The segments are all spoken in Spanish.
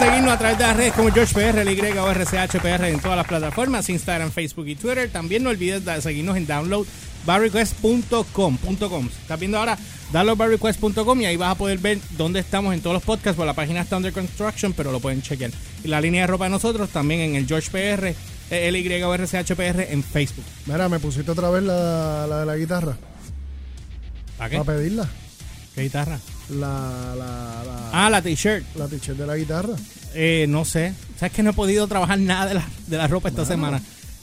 seguirnos a través de las redes como George PR, el Y o RCHPR en todas las plataformas, Instagram, Facebook y Twitter. También no olvides de seguirnos en download barrequest.com. Estás viendo ahora downloadbarrequest.com y ahí vas a poder ver dónde estamos en todos los podcasts. Por la página está under construction, pero lo pueden chequear. Y la línea de ropa de nosotros también en el George PR, el Y o RCHPR en Facebook. Mira, me pusiste otra vez la, la de la guitarra. ¿Para qué? Para pedirla. ¿Qué guitarra? La, la, la, Ah, la t-shirt. la t-shirt de la guitarra. Eh, no sé. ¿Sabes que no he podido trabajar nada de la, de la ropa esta semana?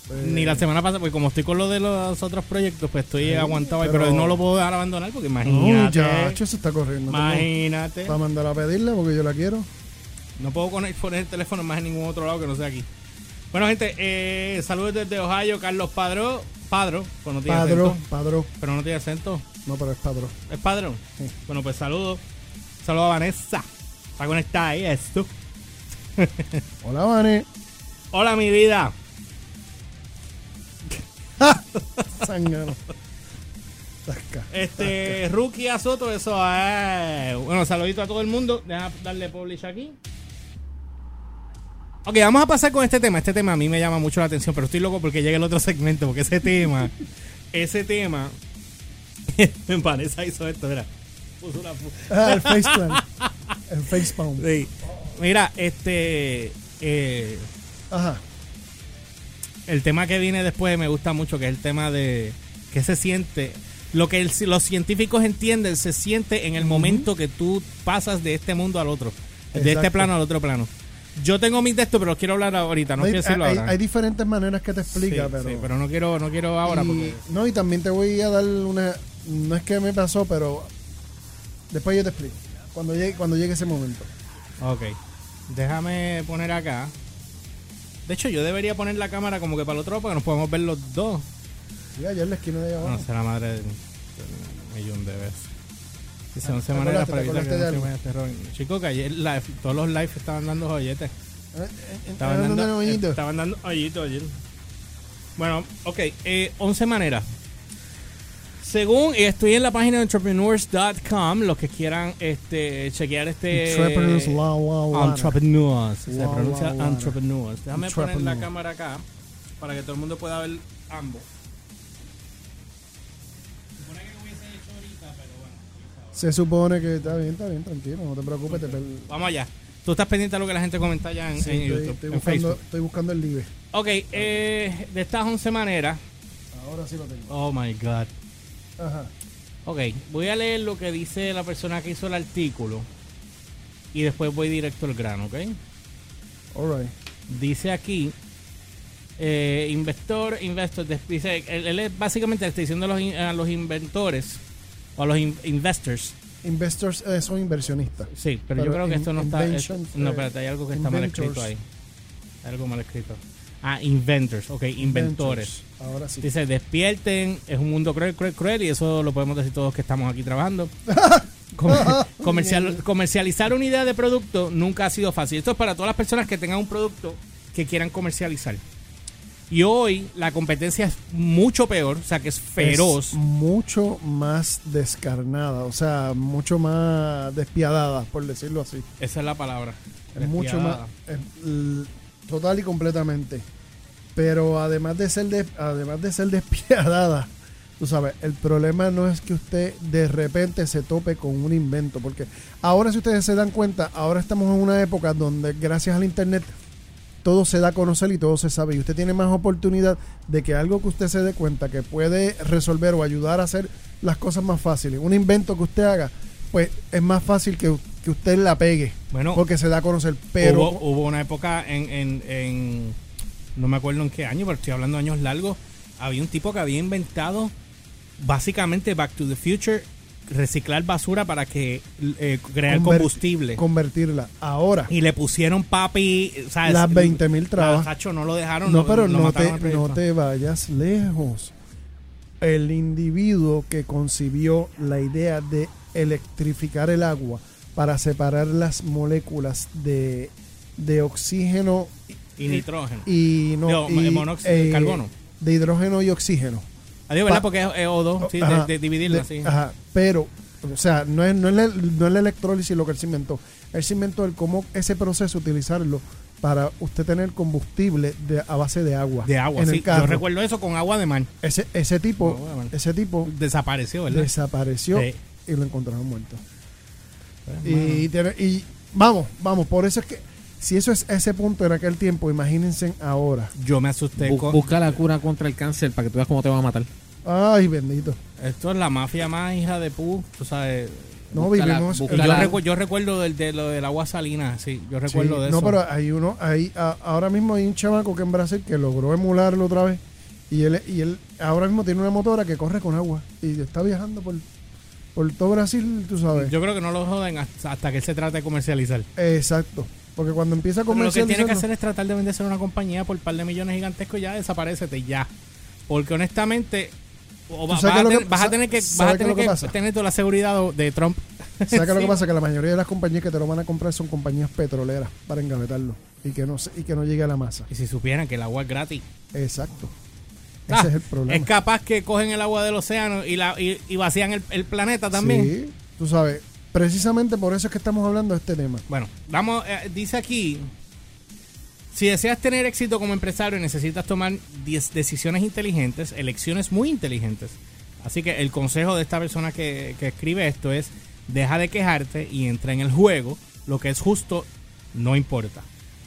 pues- Ni la semana pasada, porque como estoy con lo de los otros proyectos, pues estoy aguantado ahí, pero- pero no lo puedo dejar abandonar porque imagínate. ya, eso está corriendo. imagínate. Para mandar a pedirla porque yo la quiero. No puedo poner, poner el teléfono más en ningún otro lado que no sea aquí. Bueno, gente, eh, saludos desde Ohio, Carlos Padro. Padro, pues no tiene Padro, acento. padro. Pero no tiene acento. No, pero es padro. ¿Es padrón? Sí. Bueno, pues saludos. Saludos a Vanessa. Está conectada ahí, esto. Hola, Vane. Hola, mi vida. Tasca. Este, Rookie a Soto, eso es. Bueno, saludito a todo el mundo. Deja darle publish aquí. Ok, vamos a pasar con este tema. Este tema a mí me llama mucho la atención, pero estoy loco porque llegue el otro segmento, porque ese tema, ese tema. Vanessa hizo esto, mira. Puso una Ah, el faceplant. El facepalm. Sí. Mira, este. eh, Ajá. el tema que viene después me gusta mucho, que es el tema de que se siente, lo que el- los científicos entienden, se siente en el momento que tú pasas de este mundo al otro, de este plano al otro plano. Yo tengo mis de esto, pero los quiero hablar ahorita, no hay, quiero decirlo hay- ahora. hay diferentes maneras que te explica, Sí, pero. sí, pero no quiero, no quiero ahora y- porque. No, y también te voy a dar una. No es que me pasó, pero. Después yo te explico. Cuando llegue, cuando llegue ese momento. Ok. Déjame poner acá. De hecho, yo debería poner la cámara como que para el otro lado porque nos podemos ver los dos. Sí, allá en la esquina de allá No abajo. sé la madre de, un millón de veces. Dice 11 ¿Te maneras para evitar que no se vaya. Chico, que ayer todos los live estaban dando joyetes. Eh, eh, Estaban eh, dando, ¿dónde, Moñito? estaban dando hoyitos ayer. Bueno, ok. Eh, 11 maneras. Según y estoy en la página de entrepreneurs.com, los que quieran este chequear este Entrepreneurs, la, la, la. entrepreneurs, se pronuncia entrepreneurs. Déjame poner la cámara acá para que todo el mundo pueda ver ambos. Supone que lo hubiese hecho ahorita, pero bueno. Se supone que está bien, está bien, tranquilo, no te preocupes. Te Vamos allá. Tú estás pendiente a lo que la gente comenta allá en, Sí, en estoy, YouTube, estoy en buscando, Facebook. estoy buscando el live. Ok, eh, de estas 11 maneras. Ahora sí lo tengo. Oh my God. Ajá. Ok, voy a leer lo que dice la persona que hizo el artículo y después voy directo al grano, ¿ok? Alright. Dice aquí, eh, investor, investor, dice, él, él es básicamente le está diciendo a los, a los inventores o a los in- investors. Investors eh, son inversionistas. Sí, pero, yo creo que in- esto no está... esto- no, eh, espérate, hay algo que está mal escrito ahí. Hay algo mal escrito. Ah, inventors, ok, inventores. Inventors. Ahora sí. Dice, despierten, es un mundo cruel, cruel, cruel, y eso lo podemos decir todos que estamos aquí trabajando. Com- comercial- comercializar una idea de producto nunca ha sido fácil. Esto es para todas las personas que tengan un producto que quieran comercializar. Y hoy la competencia es mucho peor, o sea que es feroz. Es mucho más descarnada, o sea, mucho más despiadada, por decirlo así. Esa es la palabra. Es mucho más es, total y completamente. Pero además de ser de- además de ser despiadada, tú sabes, el problema no es que usted de repente se tope con un invento, porque ahora si ustedes se dan cuenta, ahora estamos en una época donde gracias al internet todo se da a conocer y todo se sabe y usted tiene más oportunidad de que algo que usted se dé cuenta que puede resolver o ayudar a hacer las cosas más fáciles, un invento que usted haga, pues es más fácil que, que usted la pegue Bueno, porque se da a conocer, pero hubo, hubo una época en, en, en- no me acuerdo en qué año, pero estoy hablando de años largos, había un tipo que había inventado básicamente Back to the Future, reciclar basura para que eh, crear Conver- combustible. convertirla. Ahora, y le pusieron papi, ¿sabes? Las 20.000 trabas. La- Cacho, no lo dejaron. no, lo- pero lo no te, no te vayas lejos. El individuo que concibió la idea de electrificar el agua para separar las moléculas de, de oxígeno Y nitrógeno. y no Digo, y, monóxido de carbono. de hidrógeno y oxígeno Adiós, ¿verdad? Porque es es O2, sí, de- Ajá, de, dividirlo de- así. ajá, pero O sea, no es, no es, la, no es la electrólisis lo que él se inventó. Él se inventó el cómo ese proceso utilizarlo para usted tener combustible de, a base de agua. De agua, en sí. el carro. Yo recuerdo eso con agua de mar. Ese, ese tipo, ese tipo Desapareció, ¿verdad? desapareció Sí. y lo encontraron muerto. Pues. Y, tiene- y vamos, vamos, por eso es que si eso es ese punto en aquel tiempo, imagínense ahora. Yo me asusté Bu- con... busca la cura contra el cáncer para que tú veas cómo te van a matar. Ay, bendito. Esto es la mafia más hija de pu, tú sabes. No la- vivimos. yo, recu- yo recuerdo del, de lo del agua salina, sí, yo Sí, recuerdo de no, eso. pero hay uno, hay, a- ahora mismo hay un chamaco que en Brasil que logró emularlo otra vez y él, y él ahora mismo tiene una motora que corre con agua y está viajando por, por todo Brasil, tú sabes. Yo creo que no lo joden hasta, hasta que él se trate de comercializar. Exacto, porque cuando empieza a Pero lo que tiene que comercializar hacer es tratar de venderse a una compañía por un par de millones gigantescos y ya desaparecete ya. Porque honestamente o va- ¿Tú sabes vas, a tener, que- vas a tener que, vas a tener lo que que pasa? tener toda la seguridad de Trump. ¿Sabes es lo que Sí. pasa? Que la mayoría de las compañías que te lo van a comprar son compañías petroleras para engavetarlo y que no y que no llegue a la masa. Y si supieran que el agua es gratis. Exacto. Ah, Ese es el problema. Es capaz que cogen el agua del océano y, la, y, y vacían el, el planeta también. Sí, tú sabes, precisamente por eso es que estamos hablando de este tema. Bueno, vamos, eh, dice aquí, si deseas tener éxito como empresario necesitas tomar 10 decisiones inteligentes, elecciones muy inteligentes. Así que el consejo de esta persona que, que escribe esto es, deja de quejarte y entra en el juego, lo que es justo no importa.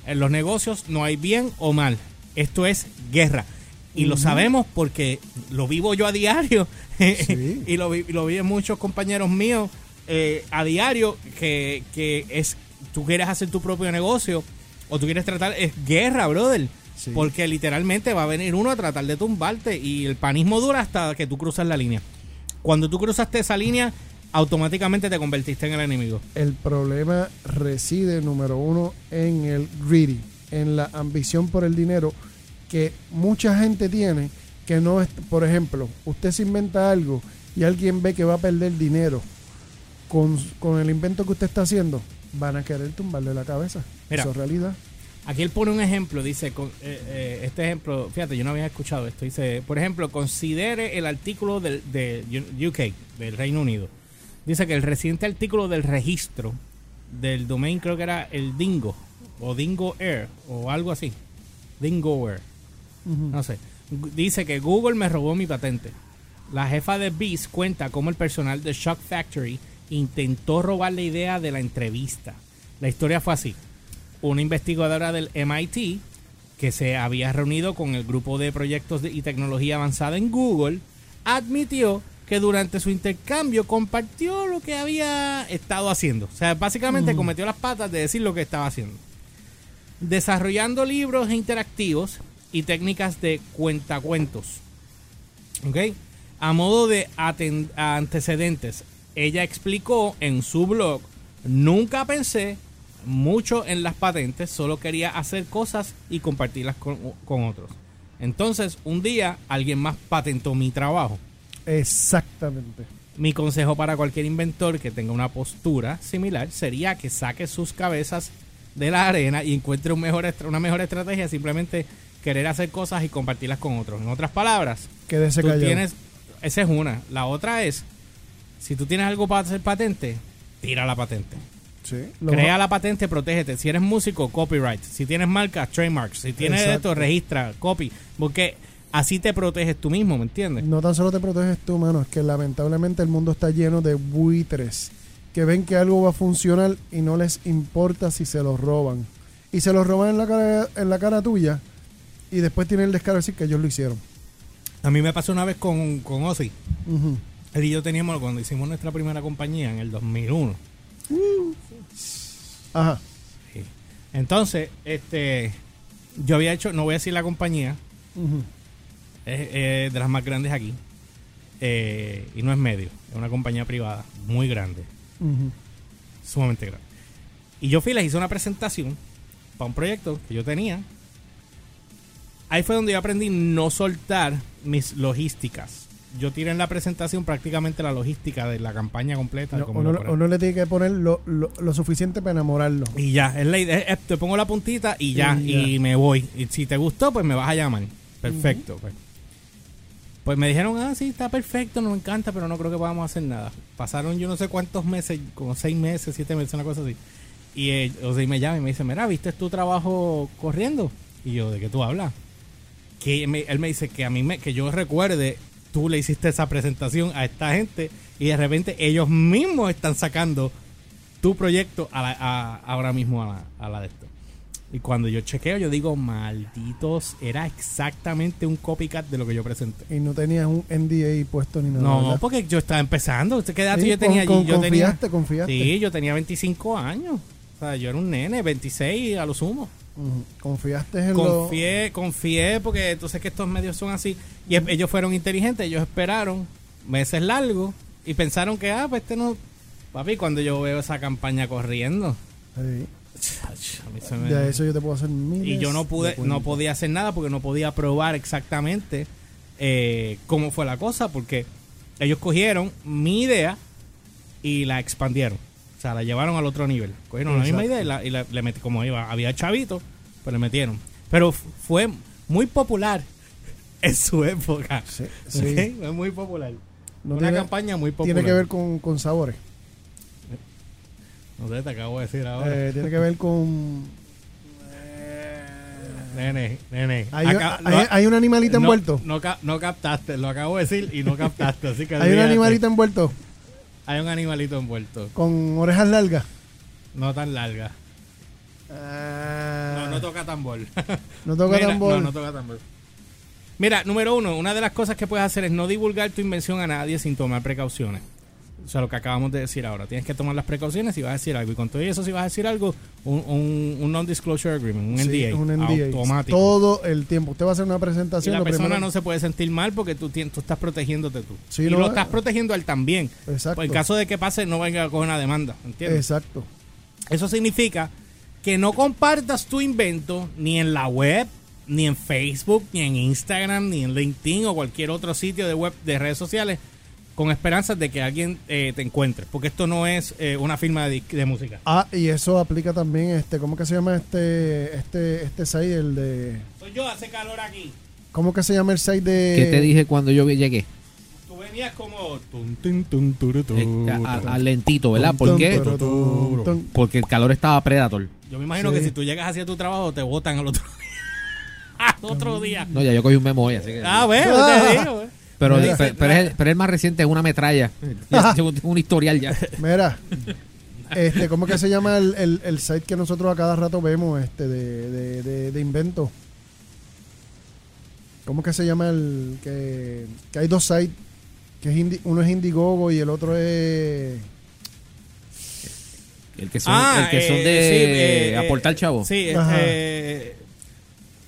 En los negocios no hay bien o mal, esto es guerra. Y lo sabemos porque lo vivo yo a diario Sí. y lo, vi- lo viven muchos compañeros míos eh, a diario que, que es tú quieres hacer tu propio negocio o tú quieres tratar es guerra brother. Sí. porque literalmente va a venir uno a tratar de tumbarte y el panismo dura hasta que tú cruzas la línea. Cuando tú cruzaste esa línea automáticamente te convertiste en el enemigo. El problema reside, número uno, en el greedy, en la ambición por el dinero que mucha gente tiene que no es, por ejemplo, usted se inventa algo y alguien ve que va a perder dinero con, con el invento que usted está haciendo, van a querer tumbarle la cabeza. Mira. Eso es realidad. Aquí él pone un ejemplo, dice, con- eh, eh, este ejemplo, fíjate, yo no había escuchado esto, dice, por ejemplo, considere el artículo del, de UK, del Reino Unido. Dice que el reciente artículo del registro del domain creo que era el Dingo, o Dingo Air, o algo así. Dingo Air, no sé. Dice que Google me robó mi patente. La jefa de Beast cuenta cómo el personal de Shock Factory intentó robar la idea de la entrevista. La historia fue así. Una investigadora del MIT que se había reunido con el grupo de proyectos y tecnología avanzada en Google admitió que durante su intercambio compartió lo que había estado haciendo. O sea, básicamente Ujú. cometió las patas de decir lo que estaba haciendo desarrollando libros interactivos y técnicas de cuentacuentos. ¿Ok? A modo de antecedentes, ella explicó en su blog, nunca pensé mucho en las patentes, solo quería hacer cosas y compartirlas con, con otros. Entonces, un día alguien más patentó mi trabajo. Exactamente. Mi consejo para cualquier inventor que tenga una postura similar sería que saque sus cabezas de la arena y encuentre un mejor estra- una mejor estrategia, simplemente querer hacer cosas y compartirlas con otros. En otras palabras, Quédese tú callado. tienes, esa es una. La otra es, si tú tienes algo para hacer patente, tira la patente. Sí. Lo Crea la patente, protégete. Si eres músico, copyright. Si tienes marca, trademarks. Si tienes Exacto. esto, registra, copy. Porque así te proteges tú mismo, ¿me entiendes? No tan solo te proteges tú, mano, es que lamentablemente el mundo está lleno de buitres que ven que algo va a funcionar y no les importa si se lo roban. Y se lo roban en la cara, en la cara tuya y después tienen el descaro de decir que ellos lo hicieron. A mí me pasó una vez con, con Ozzy. Él y yo teníamos, cuando hicimos nuestra primera compañía en el 2001. Ajá. Sí. Entonces, este, yo había hecho, no voy a decir la compañía, es de las más grandes aquí. eh, y no es medio, es una compañía privada muy grande, sumamente grande. Y yo fui y les hice una presentación para un proyecto que yo tenía. Ahí fue donde yo aprendí no soltar mis logísticas. Yo tiré en la presentación prácticamente la logística de la campaña completa. No, cómo uno, le tiene que poner lo, lo- lo suficiente para enamorarlo. Y ya, es la idea. te pongo la puntita y ya, Y ya. me voy. Y si te gustó, pues me vas a llamar. Perfecto. pues. Pues me dijeron, ah, sí, está perfecto, nos encanta, pero no creo que podamos hacer nada. Pasaron yo no sé cuántos meses, como seis meses, siete meses, una cosa así. Y eh, o sea, y me llama y me dice, mira, ¿viste tu trabajo corriendo? Y yo, ¿de qué tú hablas? Que me- él me dice que a mí, me, que yo recuerde, tú le hiciste esa presentación a esta gente y de repente ellos mismos están sacando tu proyecto a la- a- ahora mismo a la, a la de esto. Y cuando yo chequeo, yo digo, malditos, era exactamente un copycat de lo que yo presenté. Y no tenías un NDA puesto ni nada. No, ¿verdad? porque yo estaba empezando. ¿Qué edad Sí, yo tenía con- allí? Yo con- tenía, confiaste, confiaste. sí, yo tenía 25 años. O sea, yo era un nene, 26 a lo sumo. Confiaste en Confié, confié, porque entonces que estos medios son así. Y ellos fueron inteligentes, ellos esperaron meses largos y pensaron que, ah, pues este no... Papi, cuando yo veo esa campaña corriendo, lo... Sí. chach, a mí se me- De eso yo te puedo hacer miles y yo no de pude, no podía hacer nada porque no podía probar exactamente eh, cómo fue la cosa, porque ellos cogieron mi idea y la expandieron. O sea, la llevaron al otro nivel. Cogieron la misma idea y, la, y la- le metí, como iba, había chavito, pues le metieron. Pero fue muy popular en su época. Sí, sí. Fue muy popular. No Una tiene- campaña muy popular. Tiene que ver con, con sabores. No sé, te acabo de decir ahora. Eh, tiene que ver con... nene, nene. Hay, un animalito no, envuelto. No, no captaste, lo acabo de decir y no captaste. Así que hay un animalito envuelto Hay un animalito envuelto. con orejas largas. No tan larga. Ah, No, no toca tambor. no toca Mira, tambor. No, no toca tambor. Mira, número uno, una de las cosas que puedes hacer es no divulgar tu invención a nadie sin tomar precauciones. O sea, lo que acabamos de decir ahora. Tienes que tomar las precauciones si vas a decir algo. Y con todo eso, si vas a decir algo, un, un, un non-disclosure agreement, un Sí, NDA. un NDA. Automático. Todo el tiempo. Usted va a hacer una y presentación. la persona primero- no se puede sentir mal porque tú, tú estás protegiéndote tú. Sí, y no, lo eh. estás protegiendo a él también. Exacto. Pues en caso de que pase, no venga a coger una demanda. ¿Entiendes? Exacto. Eso significa que no compartas tu invento ni en la web, ni en Facebook, ni en Instagram, ni en LinkedIn o cualquier otro sitio de web de redes sociales con esperanzas de que alguien eh, te encuentre. Porque esto no es eh, una firma de, música. Ah, y eso aplica también, este, ¿cómo que se llama este, este, este site, el de, Soy yo, hace calor aquí. ¿cómo que se llama el site de? ¿Qué te dije cuando yo llegué? Tú venías como... tun, tun, tun, turu, tu. Eh, a- a- Al lentito, ¿verdad? ¿Por qué? Porque el calor estaba predator. Yo me imagino Sí. que si tú llegas hacia tu trabajo te botan al otro al otro día. No, ya yo cogí un memo hoy, así que... Ah, bueno, te digo. Eh. pero, Mira. pero, pero es el, pero el más reciente es una metralla. Ya tengo un historial ya. Mira, este, ¿cómo que se llama el, el, el site que nosotros a cada rato vemos, este, de, de, de, de invento? ¿Cómo que se llama el que, que hay dos sites? Que es Indi- uno es Indiegogo y el otro es El que son, Ah, el que son eh, de sí, eh, aportar eh, chavo. Sí, Ajá. eh,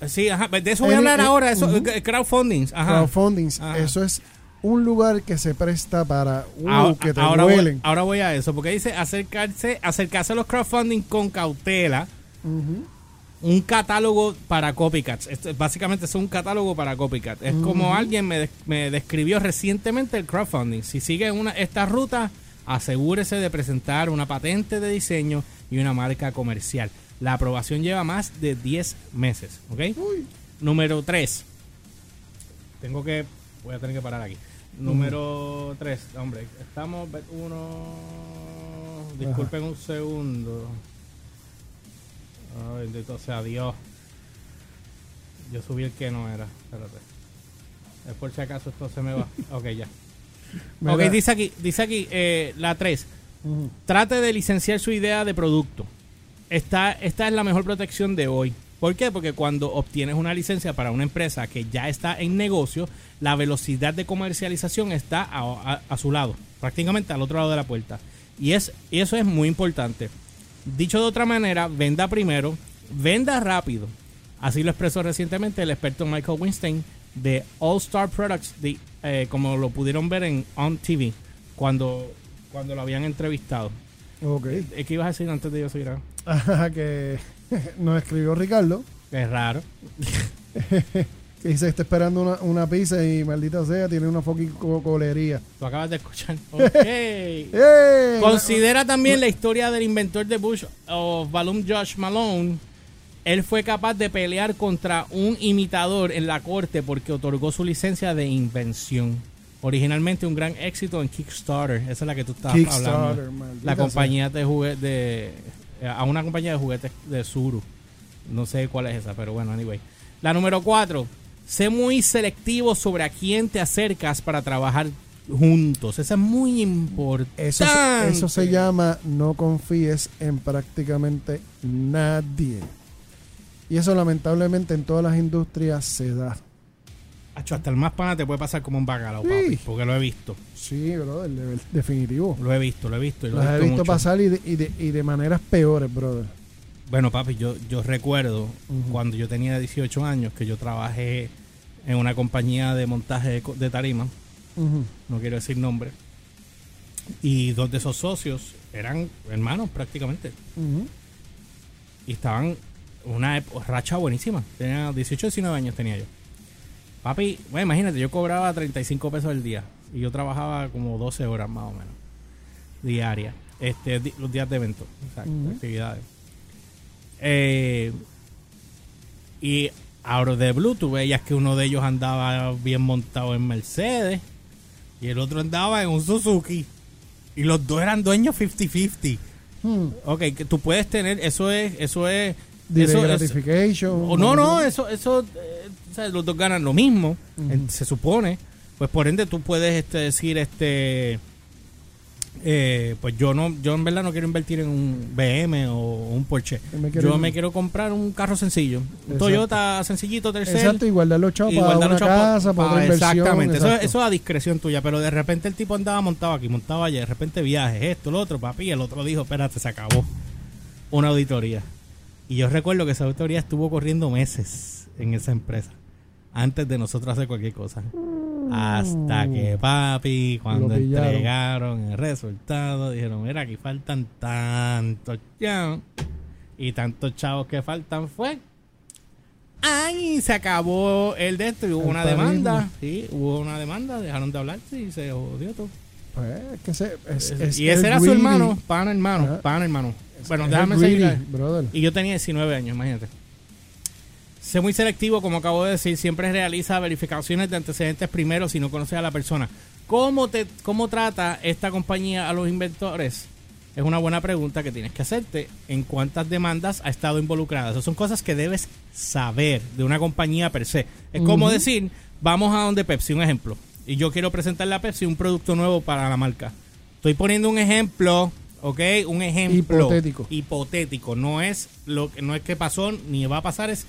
sí, ajá, de eso voy a hablar el- ahora, eso, ujú. eh, crowdfunding, ajá. crowdfundings. Ajá. Eso es un lugar que se presta para uh, ahora, que te ahora voy, ahora voy a eso, porque dice acercarse, acercarse a los crowdfunding con cautela, Ujú. un catálogo para copycats. Esto, básicamente es un catálogo para copycats. Es como alguien me, me describió recientemente el crowdfunding. Si sigue una, esta ruta, asegúrese de presentar una patente de diseño y una marca comercial. La aprobación lleva más de 10 meses. ¿Ok? Uy. Número 3. Tengo que. Voy a tener que parar aquí. Número 3. Hombre, estamos. Uno. Disculpen un segundo. Ay, bendito sea Dios. Yo subí el que no era. Espérate. Es por si acaso esto se me va. Ok, ya. Mira. Ok, dice aquí, dice aquí eh, la 3. Ujú. Trate de licenciar su idea de producto. Esta, esta es la mejor protección de hoy. ¿Por qué? Porque cuando obtienes una licencia para una empresa que ya está en negocio, la velocidad de comercialización está a, a- a su lado, prácticamente al otro lado de la puerta. Y, es, y eso es muy importante. Dicho de otra manera, venda primero, venda rápido. Así lo expresó recientemente el experto Michael Winstein de All Star Products, de, eh, como lo pudieron ver en On TV, cuando, cuando lo habían entrevistado. Ok. ¿Qué ibas a decir antes de yo seguir? que nos escribió Ricardo, Es raro. que dice está esperando una, una pizza y maldita sea, tiene una fucking co- colería. Tú acabas de escuchar. Considera también la historia del inventor de Bush of Balloon Josh Malone, él fue capaz de pelear contra un imitador en la corte porque otorgó su licencia de invención. Originalmente un gran éxito en Kickstarter, esa es la que tú estabas hablando. maldita La sea. compañía de juguetes de a una compañía de juguetes de Suru. No sé cuál es esa, pero bueno, anyway. La número cuatro, sé muy selectivo sobre a quién te acercas para trabajar juntos. Esa es muy importante. Eso, eso se llama no confíes en prácticamente nadie. Y eso lamentablemente en todas las industrias se da. Acho, hasta el más pana te puede pasar como un bacalao, Sí. papi, porque lo he visto. Sí, brother, de- definitivo. Lo he visto, lo he visto. y lo he visto pasar y de, y, de, y de maneras peores, brother. Bueno, papi, yo, yo recuerdo cuando yo tenía 18 años que yo trabajé en una compañía de montaje de, tarima, no quiero decir nombre, y dos de esos socios eran hermanos prácticamente, y estaban una racha buenísima. Tenía 18, 19 años tenía yo. Papi, bueno, imagínate, yo cobraba 35 pesos al día y yo trabajaba como 12 horas más o menos diarias, este, di- los días de evento, exacto, actividades. Eh, y ahora de Blue, tú veías que uno de ellos andaba bien montado en Mercedes y el otro andaba en un Suzuki. Y los dos eran dueños 50-50. Hmm. Ok, que tú puedes tener, eso es, eso es. Delay eso es- gratification. o no, no, eso, eso, eh, los dos ganan lo mismo, se supone. Pues por ende tú puedes este, decir, este, eh, pues yo no, yo en verdad no quiero invertir en un BM o un Porsche. Yo me quiero yo ir- me quiero comprar un carro sencillo, un Exacto. Toyota sencillito tercero. Exacto, y para guardar una casa, para otra. Exactamente, eso, eso es a discreción tuya, pero de repente el tipo andaba montado aquí, montado allá, de repente viajes, esto, lo otro, papi, y el otro dijo, espérate, se acabó una auditoría. Y yo recuerdo que esa auditoría estuvo corriendo meses en esa empresa, antes de nosotros hacer cualquier cosa. Hasta que papi, cuando entregaron el resultado, dijeron, mira, aquí faltan tantos chavos. Y tantos chavos que faltan fue Ay, se acabó el de esto y hubo El una demanda. Sí, hubo una demanda, dejaron de hablar y se jodió todo. Pues, es que se- es- es y ese era su hermano, pana hermano, Ajá. pana hermano. Bueno, Es déjame seguir. Y yo tenía 19 años, imagínate. Sé muy selectivo, como acabo de decir, siempre realiza verificaciones de antecedentes primero si no conoces a la persona. ¿Cómo, te, ¿Cómo trata esta compañía a los inventores? Es una buena pregunta que tienes que hacerte. ¿En cuántas demandas ha estado involucrada? Esas son cosas que debes saber de una compañía per se. Es como decir, vamos a donde Pepsi, un ejemplo. Y yo quiero presentarle a Pepsi un producto nuevo para la marca. Estoy poniendo un ejemplo, ¿ok? Un ejemplo Hipotético. hipotético. No es lo que no es que pasó ni va a pasar, es,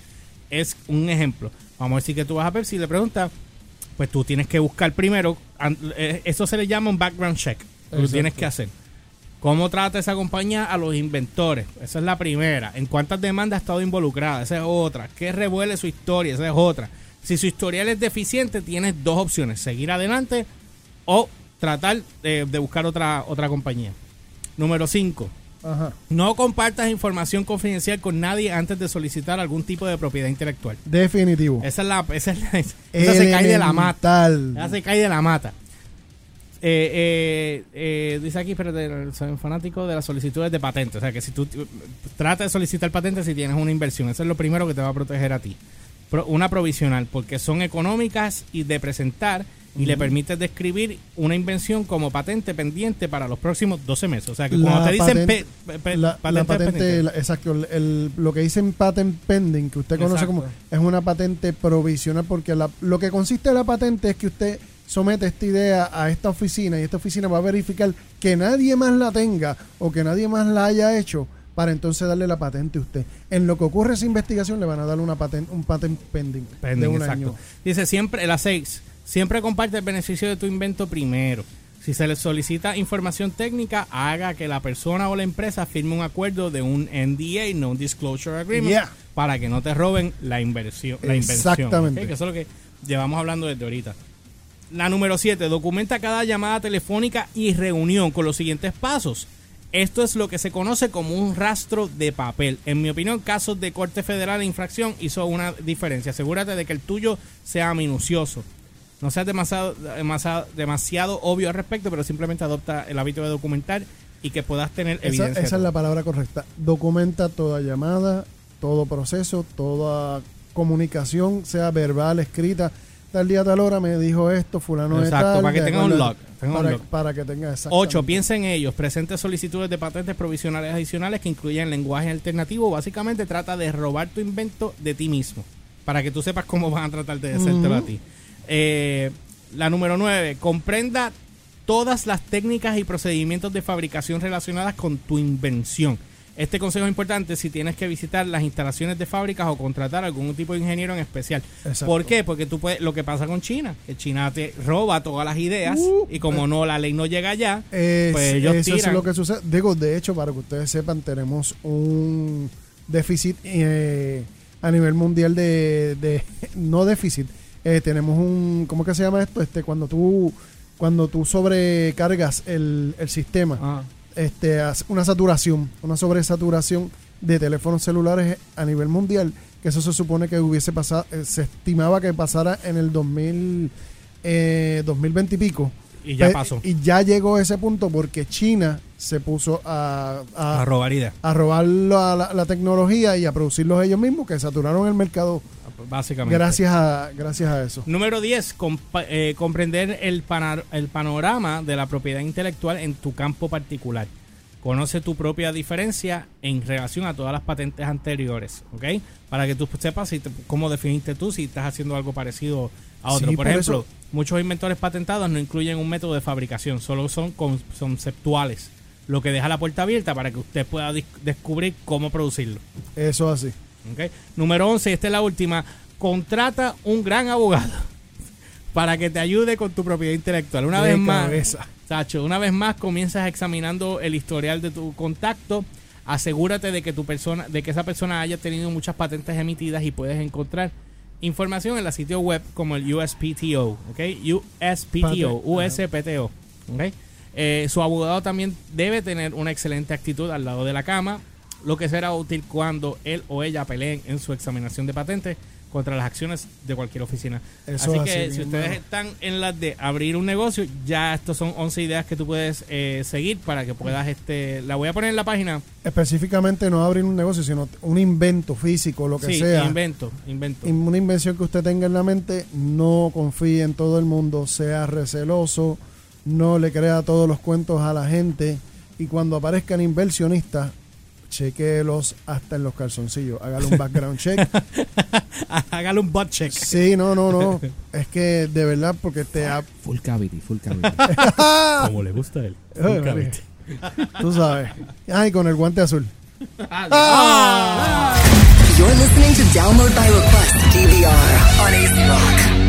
es un ejemplo. Vamos a decir que tú vas a Pepsi y le preguntas, pues tú tienes que buscar primero, eh, eso se le llama un background check. Exacto. tienes que hacer. ¿Cómo trata esa compañía a los inventores? Esa es la primera. ¿En cuántas demandas ha estado involucrada? Esa es otra. ¿Qué revuelve su historia? Esa es otra. Si su historial es deficiente, tienes dos opciones. Seguir adelante o tratar de, de buscar otra, otra compañía. Número 5. Ajá. No compartas información confidencial con nadie antes de solicitar algún tipo de propiedad intelectual. Definitivo. Esa es la, esa, es la- esa se cae de la mata. Esa se cae de la mata. Eh, eh, eh, dice aquí, espérate, soy fanático de las solicitudes de patentes. O sea, que si tú eh, trata de solicitar patentes si tienes una inversión, eso es lo primero que te va a proteger a ti. Pro- una provisional, porque son económicas y de presentar y le permites describir una invención como patente pendiente para los próximos 12 meses. O sea, que cuando te dicen patente- pe- pe- la, la patente patente, pendiente. la- exacto, el- el- lo que dicen patent pending, que usted conoce Exacto. como es una patente provisional, porque la- lo que consiste de la patente es que usted somete esta idea a esta oficina y esta oficina va a verificar que nadie más la tenga o que nadie más la haya hecho para entonces darle la patente a usted. En lo que ocurre esa investigación le van a dar una patente, un patent pending, Pending, de un exacto. año. Dice siempre, la 6, siempre comparte el beneficio de tu invento primero. Si se le solicita información técnica, haga que la persona o la empresa firme un acuerdo de un NDA, Non Disclosure Agreement, Yeah. para que no te roben la inversión. La Exactamente. Que eso es lo que llevamos hablando desde ahorita. La número 7, documenta cada llamada telefónica y reunión con los siguientes pasos. Esto es lo que se conoce como un rastro de papel. En mi opinión, casos de Corte Federal de Infracción hizo una diferencia. Asegúrate de que el tuyo sea minucioso. No seas demasiado, demasiado, demasiado obvio al respecto, pero simplemente adopta el hábito de documentar y que puedas tener Esa, evidencia. esa es la palabra correcta. Documenta toda llamada, todo proceso, toda comunicación, sea verbal, escrita. Tal día, tal hora me dijo esto, fulano de Exacto, tal. para que de tenga un log, tenga un Para, log. para que tenga. 8. Piensa en ellos. Presente solicitudes de patentes provisionales adicionales que incluyan lenguaje alternativo. Básicamente trata de robar tu invento de ti mismo. Para que tú sepas cómo van a tratar de hacértelo a ti. Eh, la número 9. Comprenda todas las técnicas y procedimientos de fabricación relacionadas con tu invención. Este consejo es importante si tienes que visitar las instalaciones de fábricas o contratar algún tipo de ingeniero en especial. Exacto. ¿Por qué? Porque tú puedes, lo que pasa con China, que China te roba todas las ideas Uh, y como no la ley no llega allá, Es- pues ellos eso es tiran. lo que sucede. Digo, de hecho, para que ustedes sepan, tenemos un déficit eh, a nivel mundial de, de- no déficit, eh, tenemos un, ¿cómo que se llama esto? Este, cuando tú, cuando tú sobrecargas el, el sistema, Ah. este, una saturación, una sobresaturación de teléfonos celulares a nivel mundial, que eso se supone que hubiese pasado, eh, se estimaba que pasara en el 2000, eh, 2020 y pico. Y ya pasó. Y ya llegó ese punto porque China se puso a, a, A robar ideas, a robar la, la- la tecnología y a producirlos ellos mismos, que saturaron el mercado básicamente. gracias a, gracias a eso. Número 10. compa- eh, comprender el, panar- el panorama de la propiedad intelectual en tu campo particular. Conoce tu propia diferencia en relación a todas las patentes anteriores, ¿ok? Para que tú sepas si te- cómo definiste tú si estás haciendo algo parecido a otro. Sí, por por ejemplo, eso- muchos inventores patentados no incluyen un método de fabricación, solo son con- conceptuales, lo que deja la puerta abierta para que usted pueda descubrir cómo producirlo. Eso así. Número 11, esta es la última. Contrata un gran abogado para que te ayude con tu propiedad intelectual. Una De vez más. Sacho, una vez más comienzas examinando el historial de tu contacto. Asegúrate de que tu persona, de que esa persona haya tenido muchas patentes emitidas y puedes encontrar información en la sitio web como el USPTO, ¿ok? USPTO, USPTO, ¿ok? Eh, su abogado también debe tener una excelente actitud al lado de la cama, lo que será útil cuando él o ella peleen en su examinación de patentes contra las acciones de cualquier oficina. Eso así así que si ustedes están en las de abrir un negocio, ya estos son 11 ideas que tú puedes eh, seguir para que puedas, este, la voy a poner en la página. Específicamente no abrir un negocio, sino un invento físico, lo que Sí, sea. invento, invento. una invención que usted tenga en la mente, no confíe en todo el mundo, sea receloso, no le crea todos los cuentos a la gente y cuando aparezcan inversionistas, chequelos hasta en los calzoncillos, hágale un background check. Hágale un butt check. Sí, no, no, no, es que de verdad porque te ha- Full cavity, full cavity. Como le gusta a él. Ay, María. tú sabes. Ay, con el guante azul. You're listening to Download by Request DVR on AC Rock.